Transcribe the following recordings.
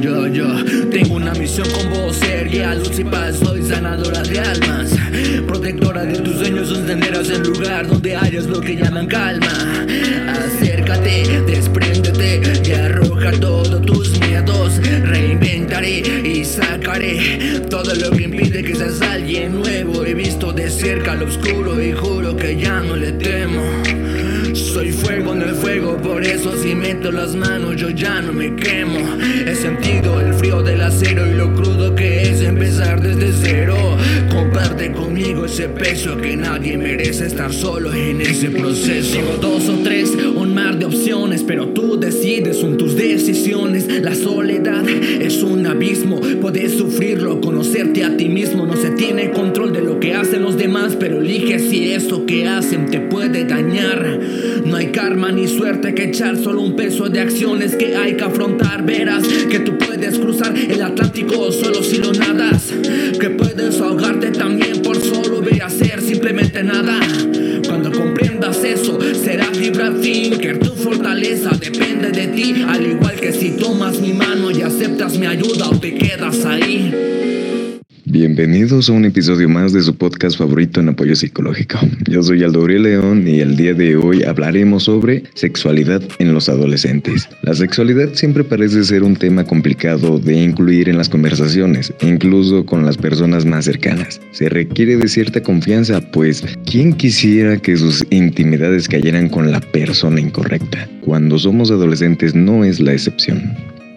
Yo, yo, tengo una misión con vos, ser guía, luz y paz, soy sanadora de almas, protectora de tus sueños, sostendrás en lugar donde hayas lo que llaman calma. Acércate, despréndete y arroja todos tus miedos, reinventaré y sacaré todo lo que impide que seas alguien nuevo. He visto de cerca lo oscuro y juro que ya no le temo. Soy fuego en el por eso si meto las manos yo ya no me quemo. He sentido el frío del acero y lo crudo que es empezar desde cero. Comparte conmigo ese peso que nadie merece estar solo en ese proceso. Tengo dos o tres, un mar de opciones, pero tú decides, son tus decisiones. La soledad es un abismo, puedes sufrirlo, conocerte a ti mismo. No se tiene control de lo que hacen los demás, pero elige si eso que hacen te puede dañar. No hay karma ni suerte que echar, solo un peso de acciones que hay que afrontar. Verás que tú puedes cruzar el Atlántico solo si lo nadas. Que puedes ahogarte también por solo ver hacer simplemente nada. Cuando comprendas eso, serás libre fin. Que tu fortaleza depende de ti. Al igual que si tomas mi mano y aceptas mi ayuda o te quedas ahí. Bienvenidos a un episodio más de su podcast favorito en apoyo psicológico. Yo soy Aldo León y el día de hoy hablaremos sobre sexualidad en los adolescentes. La sexualidad siempre parece ser un tema complicado de incluir en las conversaciones, incluso con las personas más cercanas. Se requiere de cierta confianza, pues ¿quién quisiera que sus intimidades cayeran con la persona incorrecta? Cuando somos adolescentes no es la excepción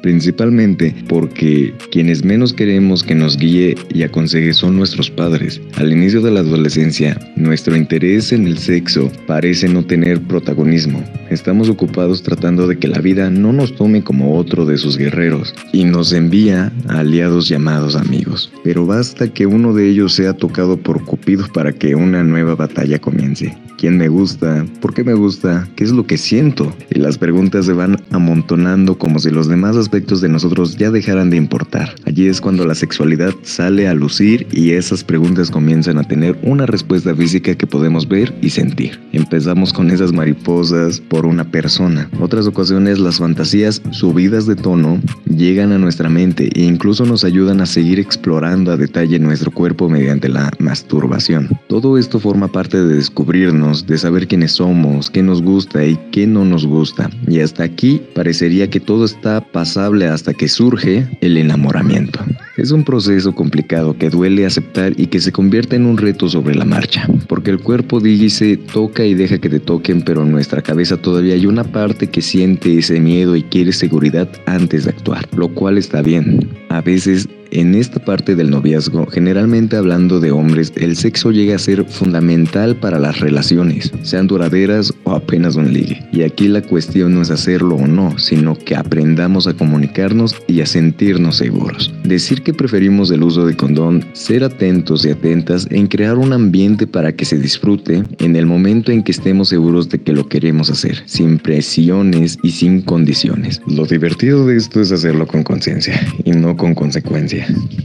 principalmente porque quienes menos queremos que nos guíe y aconseje son nuestros padres. Al inicio de la adolescencia, nuestro interés en el sexo parece no tener protagonismo. Estamos ocupados tratando de que la vida no nos tome como otro de sus guerreros y nos envía aliados llamados amigos. Pero basta que uno de ellos sea tocado por Cupido para que una nueva batalla comience. ¿Quién me gusta? ¿Por qué me gusta? ¿Qué es lo que siento? Y las preguntas se van amontonando como si los demás aspectos de nosotros ya dejaran de importar. Allí es cuando la sexualidad sale a lucir y esas preguntas comienzan a tener una respuesta física que podemos ver y sentir. Empezamos con esas mariposas por una persona. Otras ocasiones las fantasías subidas de tono llegan a nuestra mente e incluso nos ayudan a seguir explorando a detalle nuestro cuerpo mediante la masturbación. Todo esto forma parte de descubrirnos de saber quiénes somos, qué nos gusta y qué no nos gusta. Y hasta aquí parecería que todo está hasta que surge el enamoramiento. Es un proceso complicado que duele aceptar y que se convierte en un reto sobre la marcha, porque el cuerpo dice toca y deja que te toquen, pero en nuestra cabeza todavía hay una parte que siente ese miedo y quiere seguridad antes de actuar, lo cual está bien. A veces en esta parte del noviazgo, generalmente hablando de hombres, el sexo llega a ser fundamental para las relaciones, sean duraderas o apenas un ligue. Y aquí la cuestión no es hacerlo o no, sino que aprendamos a comunicarnos y a sentirnos seguros. Decir que preferimos el uso de condón, ser atentos y atentas en crear un ambiente para que se disfrute en el momento en que estemos seguros de que lo queremos hacer, sin presiones y sin condiciones. Lo divertido de esto es hacerlo con conciencia y no con consecuencias.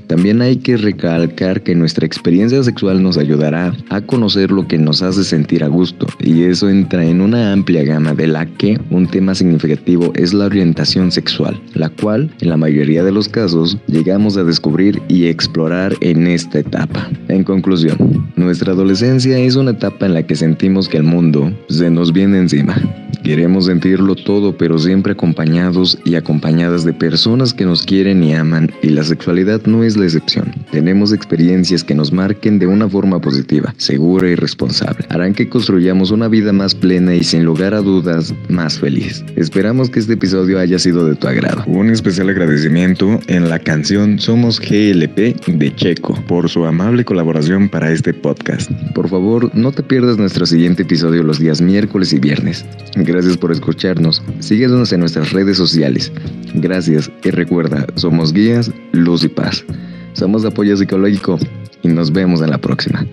También hay que recalcar que nuestra experiencia sexual nos ayudará a conocer lo que nos hace sentir a gusto y eso entra en una amplia gama de la que un tema significativo es la orientación sexual, la cual en la mayoría de los casos llegamos a descubrir y explorar en esta etapa. En conclusión, nuestra adolescencia es una etapa en la que sentimos que el mundo se nos viene encima Queremos sentirlo todo, pero siempre acompañados y acompañadas de personas que nos quieren y aman, y la sexualidad no es la excepción. Tenemos experiencias que nos marquen de una forma positiva, segura y responsable. Harán que construyamos una vida más plena y sin lugar a dudas más feliz. Esperamos que este episodio haya sido de tu agrado. Un especial agradecimiento en la canción Somos GLP de Checo por su amable colaboración para este podcast. Por favor, no te pierdas nuestro siguiente episodio los días miércoles y viernes. Gracias por escucharnos. Síguenos en nuestras redes sociales. Gracias y recuerda, somos guías, luz y paz. Somos apoyo psicológico y nos vemos en la próxima.